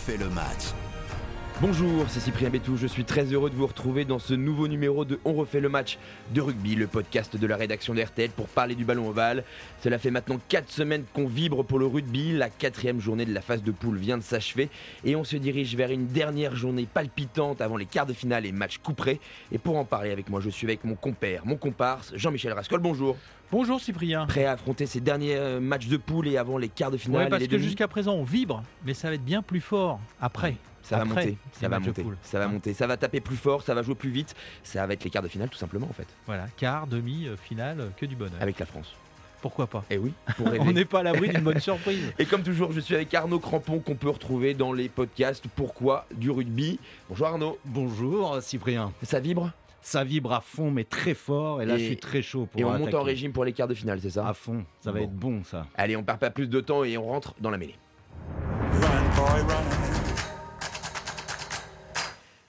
refait le match. Bonjour, c'est Cyprien Bétou, je suis très heureux de vous retrouver dans ce nouveau numéro de On refait le match de rugby, le podcast de la rédaction de RTL pour parler du ballon ovale. Cela fait maintenant 4 semaines qu'on vibre pour le rugby, la quatrième journée de la phase de poule vient de s'achever et on se dirige vers une dernière journée palpitante avant les quarts de finale et matchs couperés. Et pour en parler avec moi, je suis avec mon compère, mon comparse, Jean-Michel Rascol, bonjour. Bonjour Cyprien. Prêt à affronter ces derniers euh, matchs de poule et avant les quarts de finale Ouais, et parce les que jusqu'à présent on vibre, mais ça va être bien plus fort après. Ça va monter, ça va monter, poule. ça va Hein. monter, ça va taper plus fort, ça va jouer plus vite, ça va être les quarts de finale tout simplement en fait, Voilà, quart, demi, euh, finale, euh, que du bonheur. avec la France. Pourquoi pas Et oui, pour rêver. On n'est pas à l'abri d'une bonne surprise. Et comme toujours, je suis avec Arnaud Crampon qu'on peut retrouver dans les podcasts Pourquoi du rugby. Bonjour Arnaud, Bonjour Cyprien. ça vibre? Ça vibre à fond mais très fort et là Et- je suis très chaud pour et on monte en régime pour les quarts de finale, c'est ça? À fond, ça va Bon. être bon ça. Allez, on perd pas plus de temps et on rentre dans la mêlée.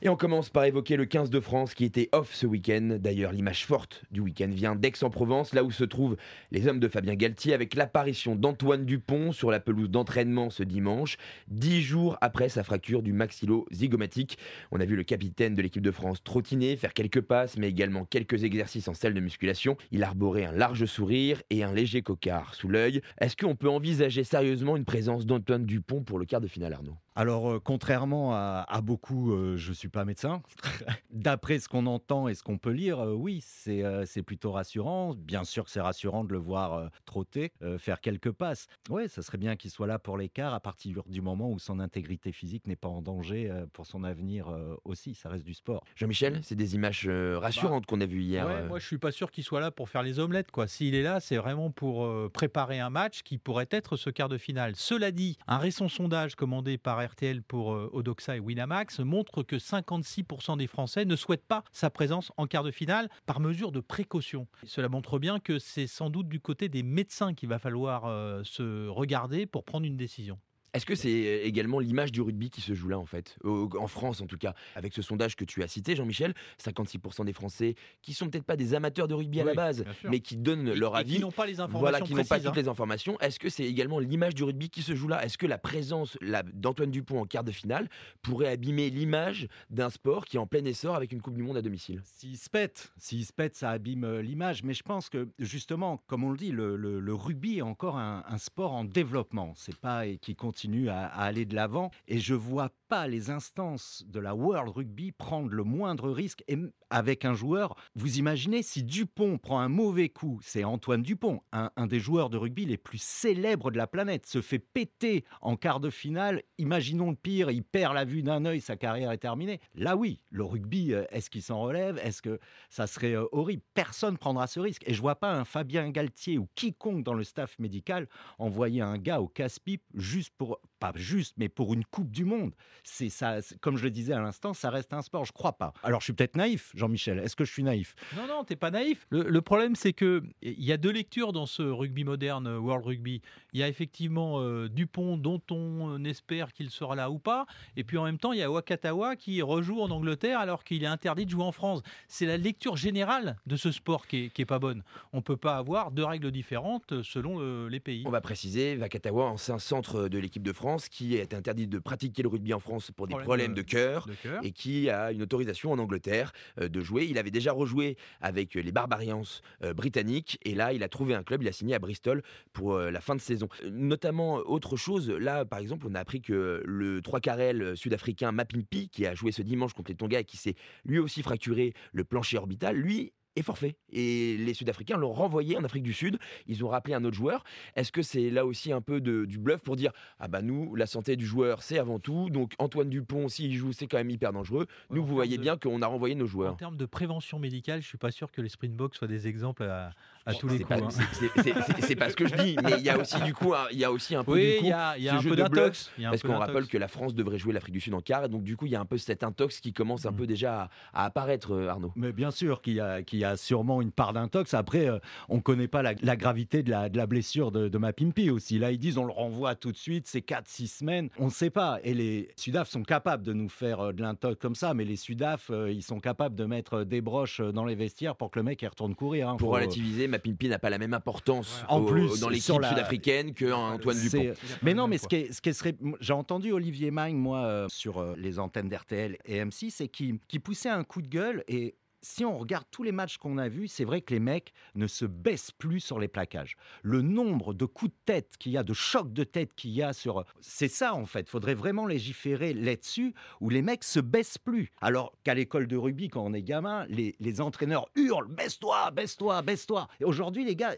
Et on commence par évoquer le 15 de France qui était off ce week-end. D'ailleurs, l'image forte du week-end vient d'Aix-en-Provence, là où se trouvent les hommes de Fabien Galtier, avec l'apparition d'Antoine Dupont sur la pelouse d'entraînement ce dimanche, dix jours après sa fracture du maxillo-zygomatique. On a vu le capitaine de l'équipe de France trottiner, faire quelques passes, mais également quelques exercices en salle de musculation. Il arborait un large sourire et un léger cocard sous l'œil. Est-ce qu'on peut envisager sérieusement une présence d'Antoine Dupont pour le quart de finale, Arnaud? Alors euh, contrairement à, à beaucoup, euh, je suis pas médecin. D'après ce qu'on entend et ce qu'on peut lire, euh, oui, c'est euh, c'est plutôt rassurant. Bien sûr que c'est rassurant de le voir euh, trotter, euh, faire quelques passes. Ouais, ça serait bien qu'il soit là pour l'écart à partir du moment où son intégrité physique n'est pas en danger euh, pour son avenir euh, aussi. Ça reste du sport. Jean-Michel, c'est des images euh, rassurantes qu'on a vues hier. Ouais, euh. moi je suis pas sûr qu'il soit là pour faire les omelettes. quoi. S'il est là, c'est vraiment pour euh, préparer un match qui pourrait être ce quart de finale. Cela dit, un récent sondage commandé par RTL pour euh, Odoxa et Winamax montre que 56% des Français ne souhaitent pas sa présence en quart de finale par mesure de précaution. Cela montre bien que c'est sans doute du côté des médecins qu'il va falloir euh, se regarder pour prendre une décision. Est-ce que c'est euh, également l'image du rugby qui se joue là en fait? En France en tout cas, avec ce sondage que tu as cité Jean-Michel, 56% des Français qui sont peut-être pas des amateurs de rugby à la base, mais qui donnent leur Et qui avis. n'ont pas les informations Voilà, qui n'ont pas toutes hein. les informations. Est-ce que c'est également l'image du rugby qui se joue là? Est-ce que la présence d'Antoine Dupont en quart de finale pourrait abîmer l'image d'un sport qui est en plein essor avec une Coupe du Monde à domicile? S'il se pète, s'il se pète, ça abîme euh, l'image. Mais je pense que justement, comme on le dit, le, le- le rugby est encore un, un sport en développement. C'est pas et qui continue à, à aller de l'avant. Et je vois pas les instances de la World Rugby prendre le moindre risque et avec un joueur. Vous imaginez si Dupont prend un mauvais coup, c'est Antoine Dupont, un, des joueurs de rugby les plus célèbres de la planète, se fait péter en quart de finale. Imaginons le pire, il perd la vue d'un œil, sa carrière est terminée. Là oui, le rugby, euh, est-ce qu'il s'en relève? Est-ce que ça serait euh, horrible? Personne prendra ce risque. Et je vois pas un Fabien Galtier ou quiconque dans le staff médical envoyer un gars au casse-pipe juste pour, pas juste, mais pour une Coupe du Monde. C'est ça, comme je le disais à l'instant, ça reste un sport. Je crois pas. Alors je suis peut-être naïf, Jean-Michel. Est-ce que je suis naïf? Non, non, t'es pas naïf. Le, le problème, c'est que il y a deux lectures dans ce rugby moderne, euh, World Rugby. Il y a effectivement euh, Dupont, dont on espère qu'il sera là ou pas, et puis en même temps, il y a Wakatawa qui rejoue en Angleterre alors qu'il est interdit de jouer en France. C'est la lecture générale de ce sport qui est, qui est pas bonne. On peut pas avoir deux règles différentes selon euh, les pays. On va préciser, Vakatawa, ancien centre de l'équipe de France, qui est interdit de pratiquer le rugby en France pour des Problème problèmes de- de cœur. De cœur. et qui a une autorisation en Angleterre euh, de jouer. Il avait déjà rejoué avec euh, les Barbarians euh, britanniques et là il a trouvé un club, il a signé à Bristol pour euh, la fin de saison. Notamment autre chose, là par exemple on a appris que le 3 carrel sud-africain Mapimpi qui a joué ce dimanche contre les Tonga et qui s'est lui aussi fracturé le plancher orbital, lui est forfait. Et les Sud-Africains l'ont renvoyé en Afrique du Sud. Ils ont rappelé un autre joueur. Est-ce que c'est là aussi un peu de, du bluff pour dire Ah bah nous, la santé du joueur, c'est avant tout. Donc Antoine Dupont, s'il joue, c'est quand même hyper dangereux. Ouais, Nous, en vous voyez de- bien qu'on a renvoyé nos En joueurs. termes de prévention médicale, je suis pas sûr que les Springboks soient des exemples à, à tous les coups. pas, hein. c'est- c'est- c'est- c'est- c'est pas ce que je dis, mais il y a aussi du coup, un- il y a aussi un peu Oui, du il coup, y a, il y a ce un jeu peu de bluff, d'intox. il y a un parce qu'on rappelle que la France devrait jouer l'Afrique du Sud en quart, et donc du coup, il y a un peu cet intox qui commence un Mm. peu déjà à, à apparaître, euh, Arnaud. Mais bien sûr qu'il y, a- qu'il y a y a sûrement une part d'intox. Après, euh, on ne connaît pas la, gravité de la, de la blessure de, de Mapimpi aussi. Là, ils disent on le renvoie tout de suite, c'est 4-6 semaines. On ne sait pas. Et les Sudaf sont capables de nous faire euh, de l'intox comme ça, mais les Sudaf, euh, ils sont capables de mettre des broches dans les vestiaires pour que le mec il retourne courir. hein. Pour Faut- relativiser, Mapimpi n'a pas la même importance En au- plus, dans l'équipe la- sud-africaine qu'Antoine C'est- Dupont. Mais non, mais ce qui, est- ce qui serait. J'ai entendu Olivier Magne, moi, euh, sur euh, les antennes d'RTL et M6, et qui, qui poussait un coup de gueule. Et si on regarde tous les matchs qu'on a vus, c'est vrai que les mecs ne se baissent plus sur les plaquages. Le nombre de coups de tête qu'il y a, de chocs de tête qu'il y a sur. C'est ça, en fait. Il faudrait vraiment légiférer là-dessus, où les mecs se baissent plus. Alors qu'à l'école de rugby, quand on est gamin, les, les entraîneurs hurlent baisse-toi, baisse-toi, baisse-toi. Et aujourd'hui, les gars,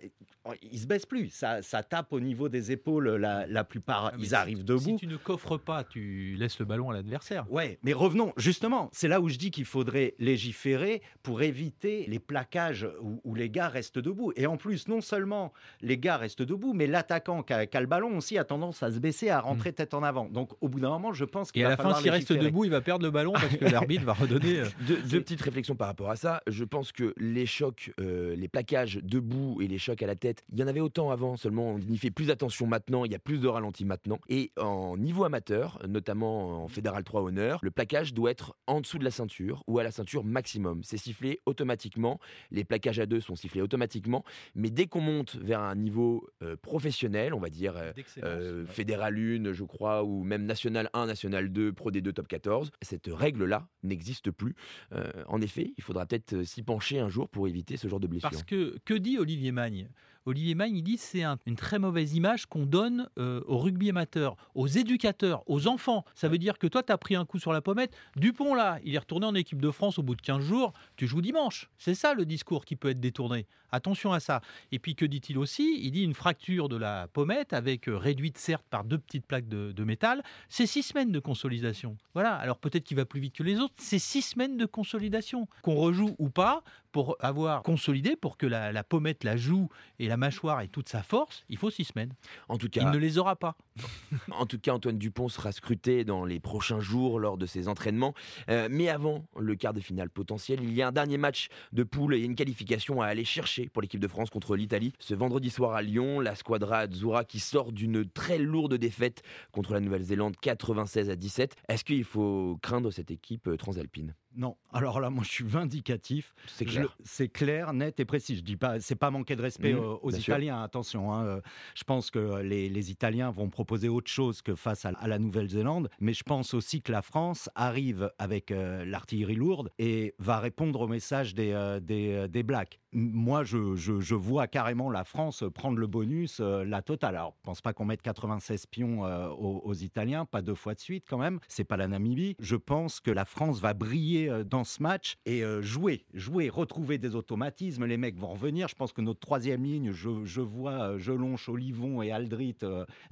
ils se baissent plus. Ça, ça tape au niveau des épaules, la, la plupart, Ah, ils si- arrivent debout. Si tu ne coffres pas, tu laisses le ballon à l'adversaire. Ouais, mais revenons, justement, c'est là où je dis qu'il faudrait légiférer pour éviter les plaquages où, où les gars restent debout. Et en plus, non seulement les gars restent debout, mais l'attaquant qui a, le ballon aussi a tendance à se baisser, à rentrer tête en avant. Donc au bout d'un moment, je pense qu'il Et à va la fin, s'il reste debout, il va perdre le ballon parce que l'arbitre va redonner. euh, Deux, deux petites réflexions par rapport à ça. Je pense que les chocs, euh, les plaquages debout et les chocs à la tête, il y en avait autant avant, seulement on y fait plus attention maintenant, il y a plus de ralenti maintenant. Et en niveau amateur, notamment en Fédéral 3 Honneur, le plaquage doit être en dessous de la ceinture ou à la ceinture maximum. C'est sifflé automatiquement, les plaquages à deux sont sifflés automatiquement, mais dès qu'on monte vers un niveau euh, professionnel, on va dire euh, euh. Fédéral 1, je crois, ou même National 1, National 2, Pro D2, Top 14. Cette règle-là n'existe plus. Euh, en effet, il faudra peut-être s'y pencher un jour pour éviter ce genre de blessure. Parce que, que dit Olivier Magne? Olivier Magne, il dit c'est un- une très mauvaise image qu'on donne euh, au rugby amateur, aux éducateurs, aux enfants. Ça veut dire que toi, tu as pris un coup sur la pommette. Dupont, là, il est retourné en équipe de France au bout de 15 jours. Tu joues dimanche. C'est ça le discours qui peut être détourné. Attention à ça. Et puis, que dit-il aussi? Il dit une fracture de la pommette, avec euh, réduite certes par deux petites plaques de, de métal. C'est six semaines de consolidation. Voilà. Alors peut-être qu'il va plus vite que les autres. C'est six semaines de consolidation. Qu'on rejoue ou pas, pour avoir consolidé, pour que la, la pommette, la joue et la mâchoire ait toute sa force, il faut six semaines. En tout Il cas, ne les aura pas. En tout cas, Antoine Dupont sera scruté dans les prochains jours lors de ses entraînements. Euh, mais avant le quart de finale potentiel, il y a un dernier match de poule et une qualification à aller chercher pour l'équipe de France contre l'Italie. Ce vendredi soir à Lyon, la squadra Azzurra qui sort d'une très lourde défaite contre la Nouvelle-Zélande 96 à 17. Est-ce qu'il faut craindre cette équipe euh, transalpine? Non, alors là, moi, je suis vindicatif. C'est clair. C'est clair, net et précis. Je dis pas, c'est pas manquer de respect euh, aux sûr. Italiens. Attention, hein, euh, je pense que les, les Italiens vont proposer autre chose que face à, à la Nouvelle-Zélande, mais je pense aussi que la France arrive avec euh, l'artillerie lourde et va répondre au message des, des, euh, des Blacks. Moi, je, vois carrément la France prendre le bonus, euh, la totale. Alors, pense pas qu'on mette 96 pions euh, aux, aux Italiens, pas deux fois de suite quand même. C'est pas la Namibie. Je pense que la France va briller euh, dans ce match et jouer, jouer, retrouver des automatismes. Les mecs vont revenir. Je pense que notre troisième ligne, je, vois Jelonche, Olivon et Aldrit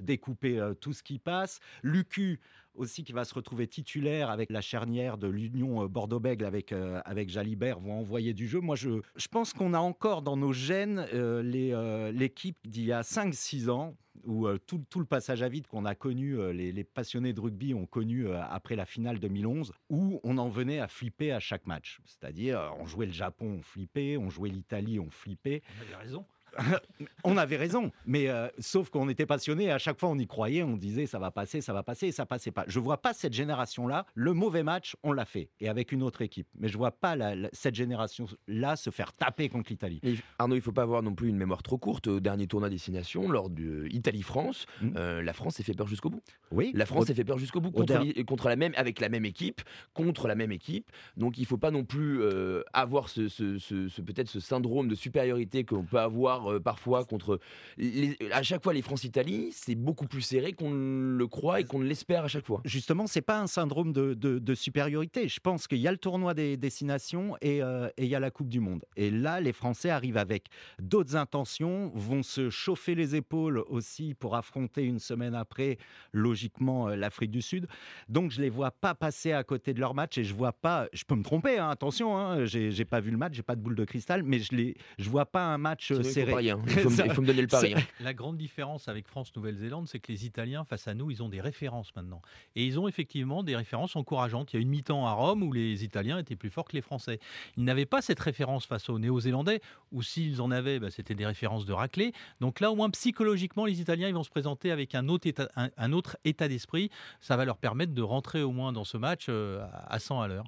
découper tout ce qui passe. Lucu aussi qui va se retrouver titulaire avec la charnière de l'Union euh, Bordeaux-Bègles avec, euh, avec Jalibert vont envoyer du jeu. Moi, je, je pense qu'on a encore dans nos gènes euh, l'équipe d'il y a 5-6 ans où tout, tout le passage à vide qu'on a connu, les, passionnés de rugby ont connu après la finale 2011, où on en venait à flipper à chaque match. C'est-à-dire, on jouait le Japon, on flippait, on jouait l'Italie, on flippait. On avait raison. On avait raison, mais euh, sauf qu'on était passionné. À chaque fois, on y croyait, on disait ça va passer, ça va passer, et ça passait pas. Je vois pas cette génération-là. Le mauvais match, on l'a fait, et avec une autre équipe. Mais je vois pas la- la- cette génération-là se faire taper contre l'Italie. Arnaud, il faut pas avoir non plus une mémoire trop courte. Au dernier tournoi destination, lors de Italie-France, Mm. euh, la France s'est fait peur jusqu'au bout. Oui, La France s'est fait peur jusqu'au bout contre, der- l'i- contre la même, avec la même équipe, contre la même équipe. Donc il faut pas non plus euh, avoir ce, ce- ce- ce- peut-être ce syndrome de supériorité qu'on peut avoir euh, parfois contre. les- à chaque fois, les France-Italie, c'est beaucoup plus serré qu'on le croit et qu'on l'espère à chaque fois. justement, c'est pas un syndrome de, de- de supériorité. Je pense qu'il y a le tournoi des destinations et, euh, et il y a la Coupe du Monde. Et là, les Français arrivent avec d'autres intentions, vont se chauffer les épaules aussi pour affronter une semaine après, logiquement, euh, l'Afrique du Sud. Donc, je les vois pas passer à côté de leur match et je vois pas. Je peux me tromper, hein, attention, hein, j'ai pas vu le match, j'ai pas de boule de cristal, mais je les, je vois pas un match serré hein. Il, faut me, il faut me donner le pari. hein. La grande différence avec France-Nouvelle-Zélande, c'est que les Italiens, face à nous, ils ont des références maintenant. Et ils ont effectivement des références encourageantes. Il y a une mi-temps à Rome où les Italiens étaient plus forts que les Français. Ils n'avaient pas cette référence face aux Néo-Zélandais, ou s'ils en avaient, bah, c'était des références de raclée. Donc là, au moins psychologiquement, les Italiens, ils vont se présenter avec un autre état, un, un autre état d'esprit. Ça va leur permettre de rentrer au moins dans ce match euh, à 100 à l'heure.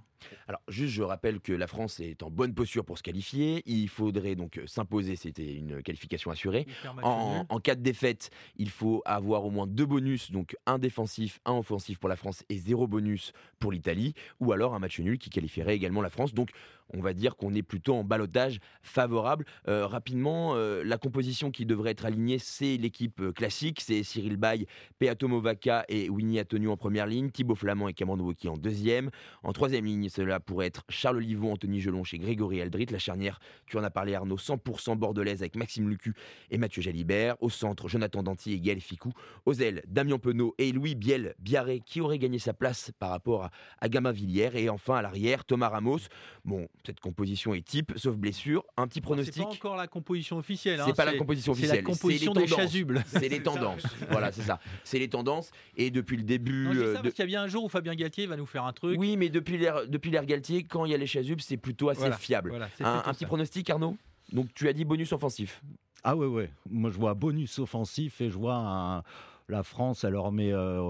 Alors, juste, je rappelle que la France est en bonne posture pour se qualifier. Il faudrait donc s'imposer, c'était une qualification assurée. En, en cas de défaite, il faut avoir au moins deux bonus, donc un défensif, un offensif pour la France et zéro bonus pour l'Italie, ou alors un match nul qui qualifierait également la France. Donc on va dire qu'on est plutôt en balotage favorable. Euh, rapidement, euh, la composition qui devrait être alignée, c'est l'équipe euh, classique, c'est Cyril Bay, Peato Movaca et Winnie Atonu en première ligne, Thibaut Flamand et Cameron Wauquiez en deuxième. En troisième ligne, cela pourrait être Charles Olivon, Anthony Gelon chez Grégory Aldrit, la charnière, tu en as parlé Arnaud, 100% bordelaise avec Maxime Lucu et Mathieu Jalibert. Au centre, Jonathan Danty et Gaël Ficou. Aux ailes, Damien Penaud et Louis Biel Biarré qui aurait gagné sa place par rapport à, à Gama Villière. Et enfin à l'arrière, Thomas Ramos. Bon, cette composition est type, sauf blessure. Un petit C'est pronostic. pas encore la composition officielle. hein, C'est pas la composition C'est officielle. la composition c'est les des tendances. chasubles. C'est les tendances. voilà, c'est ça. C'est les tendances. Et depuis le début. Non, euh, ça de- parce qu'il y a bien un jour où Fabien Galtier va nous faire un truc. Oui, mais depuis l'ère depuis l'ère Galtier, quand il y a les chasubles, c'est plutôt assez Voilà, fiable. Voilà, c'est Un, petit ça. pronostic, Arnaud? Donc tu as dit bonus offensif. Ah ouais, ouais. Moi, je vois bonus offensif et je vois un- la France, elle leur met euh,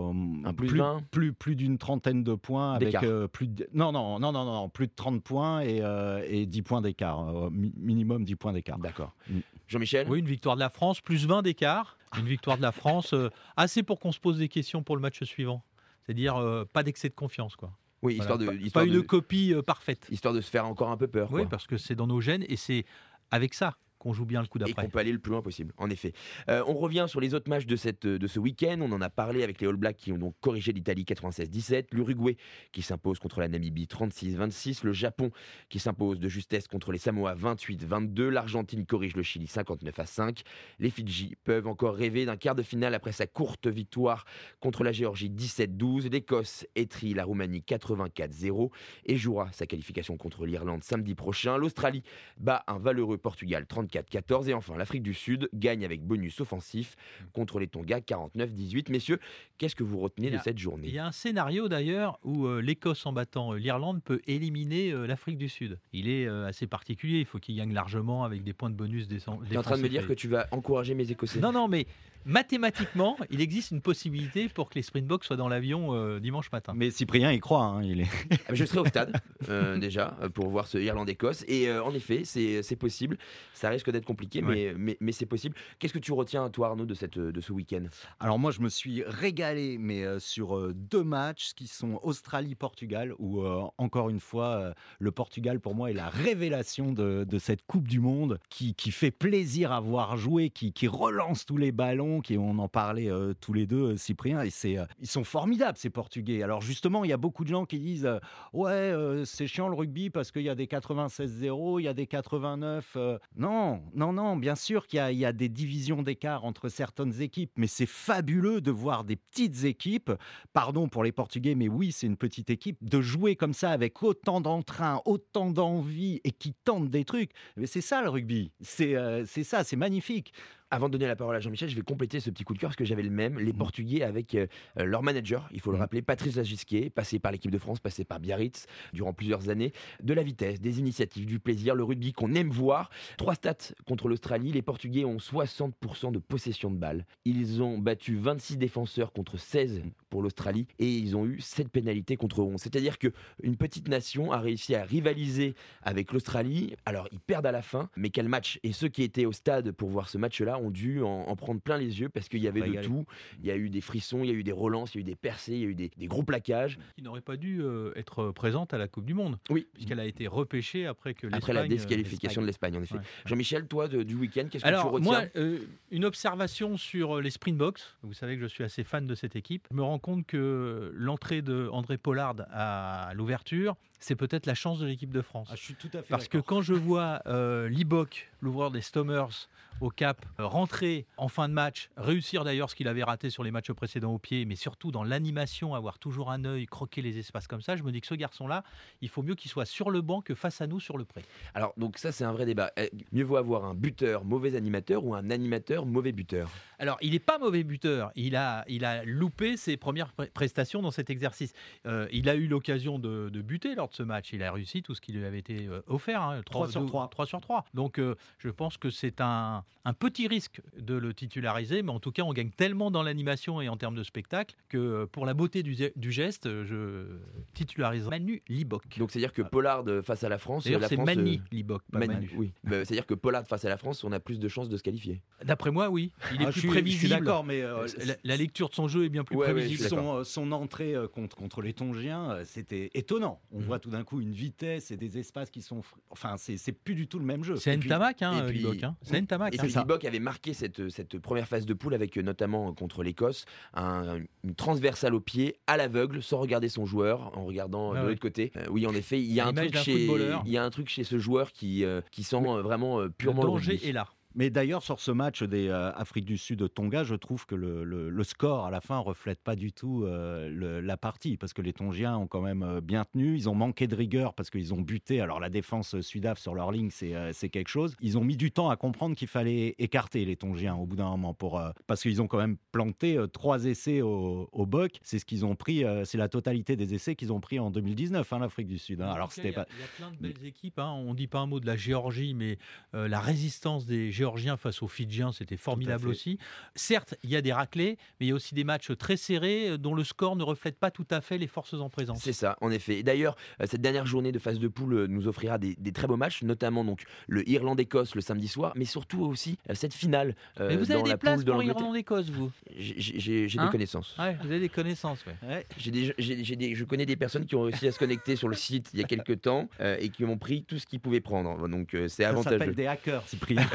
Un plus plus, 20. plus, plus d'une trentaine de points avec euh, plus de, non, non, non, non, non, plus de 30 points et, euh, et 10 points d'écart. euh, mi- minimum 10 points d'écart. D'accord. Mm. Jean-Michel Oui, une victoire de la France, plus 20 d'écart. Une victoire de la France, euh, assez pour qu'on se pose des questions pour le match suivant. C'est-à-dire euh, pas d'excès de confiance. Quoi. Oui, histoire Voilà, de, pas, histoire pas de, une copie euh, parfaite. histoire de se faire encore un peu peur. Oui, quoi. parce que c'est dans nos gènes et c'est avec ça qu'on joue bien le coup et d'après. qu'on peut aller le plus loin possible, en effet. Euh, on revient sur les autres matchs de, cette, de ce week-end. On en a parlé avec les All Blacks qui ont donc corrigé l'Italie 96-17, l'Uruguay qui s'impose contre la Namibie 36-26, le Japon qui s'impose de justesse contre les Samoa 28-22, l'Argentine corrige le Chili 59-5. Les Fidji peuvent encore rêver d'un quart de finale après sa courte victoire contre la Géorgie 17-12. L'Écosse étrie la Roumanie 84-0 et jouera sa qualification contre l'Irlande samedi prochain. L'Australie bat un valeureux Portugal 34-14 et enfin l'Afrique du Sud gagne avec bonus offensif contre les Tonga 49-18. Messieurs, qu'est-ce que vous retenez de cette journée? Il y a un scénario d'ailleurs où euh, l'Écosse en battant euh, l'Irlande peut éliminer euh, l'Afrique du Sud. Il est assez particulier, il faut qu'il gagne largement avec des points de bonus des Tu es en train de me dire que tu vas encourager mes Écossais Non, non, mais mathématiquement, il existe une possibilité pour que les Springboks soient dans l'avion euh, dimanche matin. Mais Cyprien y croit. hein, il est... Ah, Je serai au stade euh, déjà euh, pour voir ce Irlande-Écosse et euh, en effet c'est c'est possible. Ça risque d'être compliqué mais, mais, mais c'est possible. Qu'est-ce que tu retiens toi Arnaud de, cette, de ce week-end? Alors moi, je me suis régalé, mais euh, sur euh, deux matchs qui sont Australie-Portugal, où euh, encore une fois, euh, le Portugal pour moi est la révélation de, de cette Coupe du Monde, qui, qui fait plaisir à voir jouer, qui, qui relance tous les ballons, qui on en parlait euh, tous les deux, euh, Cyprien, et c'est euh, ils sont formidables ces Portugais. Alors justement, il y a beaucoup de gens qui disent euh, ouais, c'est chiant le rugby parce qu'il y a des 96-0, il y a des 89. euh. Non, non, non, bien sûr qu'il y y a des divisions d'écart entre certaines équipes, mais c'est fabuleux de voir des petites équipes, pardon pour les Portugais, mais oui, c'est une petite équipe, de jouer comme ça avec autant d'entrain, autant d'envie et qui tentent des trucs. Mais c'est ça le rugby, c'est c'est ça, c'est magnifique. Avant de donner la parole à Jean-Michel, je vais compléter ce petit coup de cœur parce que j'avais le même. Les Mhm. Portugais avec euh, euh, leur manager, il faut le Mhm. rappeler, Patrice Lagisquet, passé par l'équipe de France, passé par Biarritz durant plusieurs années. De la vitesse, des initiatives, du plaisir, le rugby qu'on aime voir. Trois stats contre l'Australie. Les Portugais ont 60% de possession de balles. Ils ont battu 26 défenseurs contre 16 pour l'Australie et ils ont eu 7 pénalités contre 11. C'est-à-dire que une petite nation a réussi à rivaliser avec l'Australie. Alors ils perdent à la fin, mais quel match? Et ceux qui étaient au stade pour voir ce match-là ont dû en, en prendre plein les yeux parce qu'il y avait de Régalé. tout. Il y a eu des frissons, il y a eu des relances, il y a eu des percées, il y a eu des, des gros plaquages. Qui n'aurait pas dû euh, être présente à la Coupe du Monde, Oui. puisqu'elle a été repêchée après que Après la euh, désqualification de l'Espagne, en effet. Ouais. Jean-Michel, toi, de- du week-end, qu'est-ce que tu Alors, retiens moi, euh, une observation sur les Springboks. Vous savez que je suis assez fan de cette équipe. Je me rends compte que l'entrée de André Pollard à l'ouverture, c'est peut-être la chance de l'équipe de France. Ah, je suis tout à fait Parce que quand je vois euh, Libok, l'ouvreur des Stomers, au Cap, euh, rentrer en fin de match, réussir d'ailleurs ce qu'il avait raté sur les matchs précédents au pied, mais surtout dans l'animation, avoir toujours un œil, croquer les espaces comme ça, je me dis que ce garçon-là, il faut mieux qu'il soit sur le banc que face à nous sur le pré. Alors, donc ça, c'est un vrai débat. Eh, Mieux vaut avoir un buteur mauvais animateur ou un animateur mauvais buteur? Alors, il n'est pas mauvais buteur. Il a, il a loupé ses premières prestations dans cet exercice. Euh, il a eu l'occasion de, de buter lors de ce match. Il a réussi tout ce qui lui avait été euh, offert. hein, Trois sur deux- trois. trois sur 3. Donc, euh, je pense que c'est un, un petit risque de le titulariser. Mais en tout cas, on gagne tellement dans l'animation et en termes de spectacle que euh, pour la beauté du, du geste, je titularise Manu Libok. Donc, c'est-à-dire que Pollard euh, face à la France. D'ailleurs, c'est Mani euh, pas Mani, Manu. oui. Bah, c'est-à-dire que Pollard face à la France, on a plus de chances de se qualifier. D'après moi, oui. Il est Ah, plus je suis- prévisible. Je suis d'accord, mais euh, La, la lecture de son jeu est bien plus Ouais, prévisible. son, euh, son entrée euh, contre, contre les Tongiens, euh, c'était étonnant. On Mhm. voit tout d'un coup une vitesse et des espaces qui sont. Enfin, c'est plus du tout le même jeu. C'est Ntamak, hein, et puis- Libok. hein. C'est Ntamak. Et puis. Libok avait marqué cette, cette première phase de poule avec euh, notamment euh, contre l'Écosse un- une transversale au pied, à l'aveugle, sans regarder son joueur, en regardant euh, Ah de ouais. l'autre côté. Euh, oui, en effet, il y a un truc chez il y a un truc chez ce joueur qui euh, qui sent vraiment euh, Le purement le danger est là. Mais d'ailleurs, sur ce match des euh, Afrique du Sud Tonga, je trouve que le, le- le score à la fin reflète pas du tout euh, le- la partie parce que les Tongiens ont quand même euh, bien tenu. Ils ont manqué de rigueur parce qu'ils ont buté. Alors la défense sudaf sur leur ligne, c'est euh, c'est quelque chose. Ils ont mis du temps à comprendre qu'il fallait écarter les Tongiens au bout d'un moment pour parce qu'ils ont quand même planté trois essais au, au Boc. C'est ce qu'ils ont pris. c'est la totalité des essais qu'ils ont pris en 2019, hein, l'Afrique du Sud. hein. Alors c'était il y a- pas. Il y a plein de belles équipes. hein. On dit pas un mot de la Géorgie, mais la résistance des Géorgiens face aux Fidjiens, c'était formidable aussi. Certes, il y a des raclés, mais il y a aussi des matchs très serrés euh, dont le score ne reflète pas tout à fait les forces en présence. C'est ça, en effet. Et D'ailleurs, euh, cette dernière journée de phase de poule euh, nous offrira des, des très beaux matchs, notamment donc le Irlande-Écosse le samedi soir, mais surtout aussi cette finale euh, Mais vous dans avez des la places pour. Irlande-Écosse, vous J'ai j'ai Hein des connaissances. Ouais, vous avez des connaissances, ouais. Ouais. Des, des- je connais des personnes qui ont réussi à se connecter sur le site il y a quelques temps euh, et qui ont pris tout ce qu'ils pouvaient prendre. Donc euh, c'est Ça avantageux. s'appelle des hackers, Cyprien.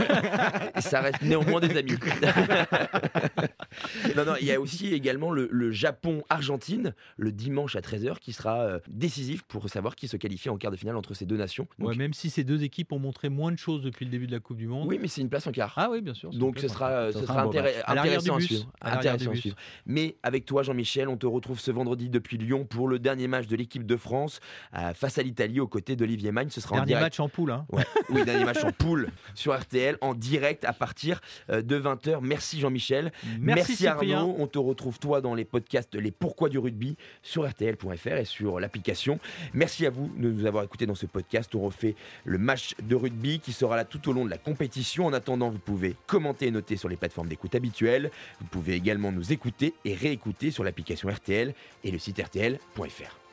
Et ça reste néanmoins des amis. non, non, il y a aussi également le, le Japon-Argentine le dimanche à 13h qui sera euh, décisif pour savoir qui se qualifie en quart de finale entre ces deux nations. Donc, Ouais, même si ces deux équipes ont montré moins de choses depuis le début de la Coupe du Monde. oui, mais c'est une place en quart. Ah oui, bien sûr. Donc ce sera, ce sera. À intéressant, à suivre. À Intéressant à suivre. Mais avec toi, Jean-Michel, on te retrouve ce vendredi depuis Lyon pour le dernier match de l'équipe de France euh, face à l'Italie aux côtés d'Olivier Magne. Ce sera en Dernier direct. match en poule. hein. Ouais. Oui, dernier match en poule sur RTL en direct à partir euh, de 20h. Merci Jean-Michel. Merci. Arnaud. On te retrouve toi dans les podcasts Les Pourquoi du rugby sur RTL.fr et sur l'application. Merci à vous de nous avoir écoutés dans ce podcast. On refait le match de rugby qui sera là tout au long de la compétition. En attendant, vous pouvez commenter et noter sur les plateformes d'écoute habituelles. Vous pouvez également nous écouter et réécouter sur l'application RTL et le site RTL.fr.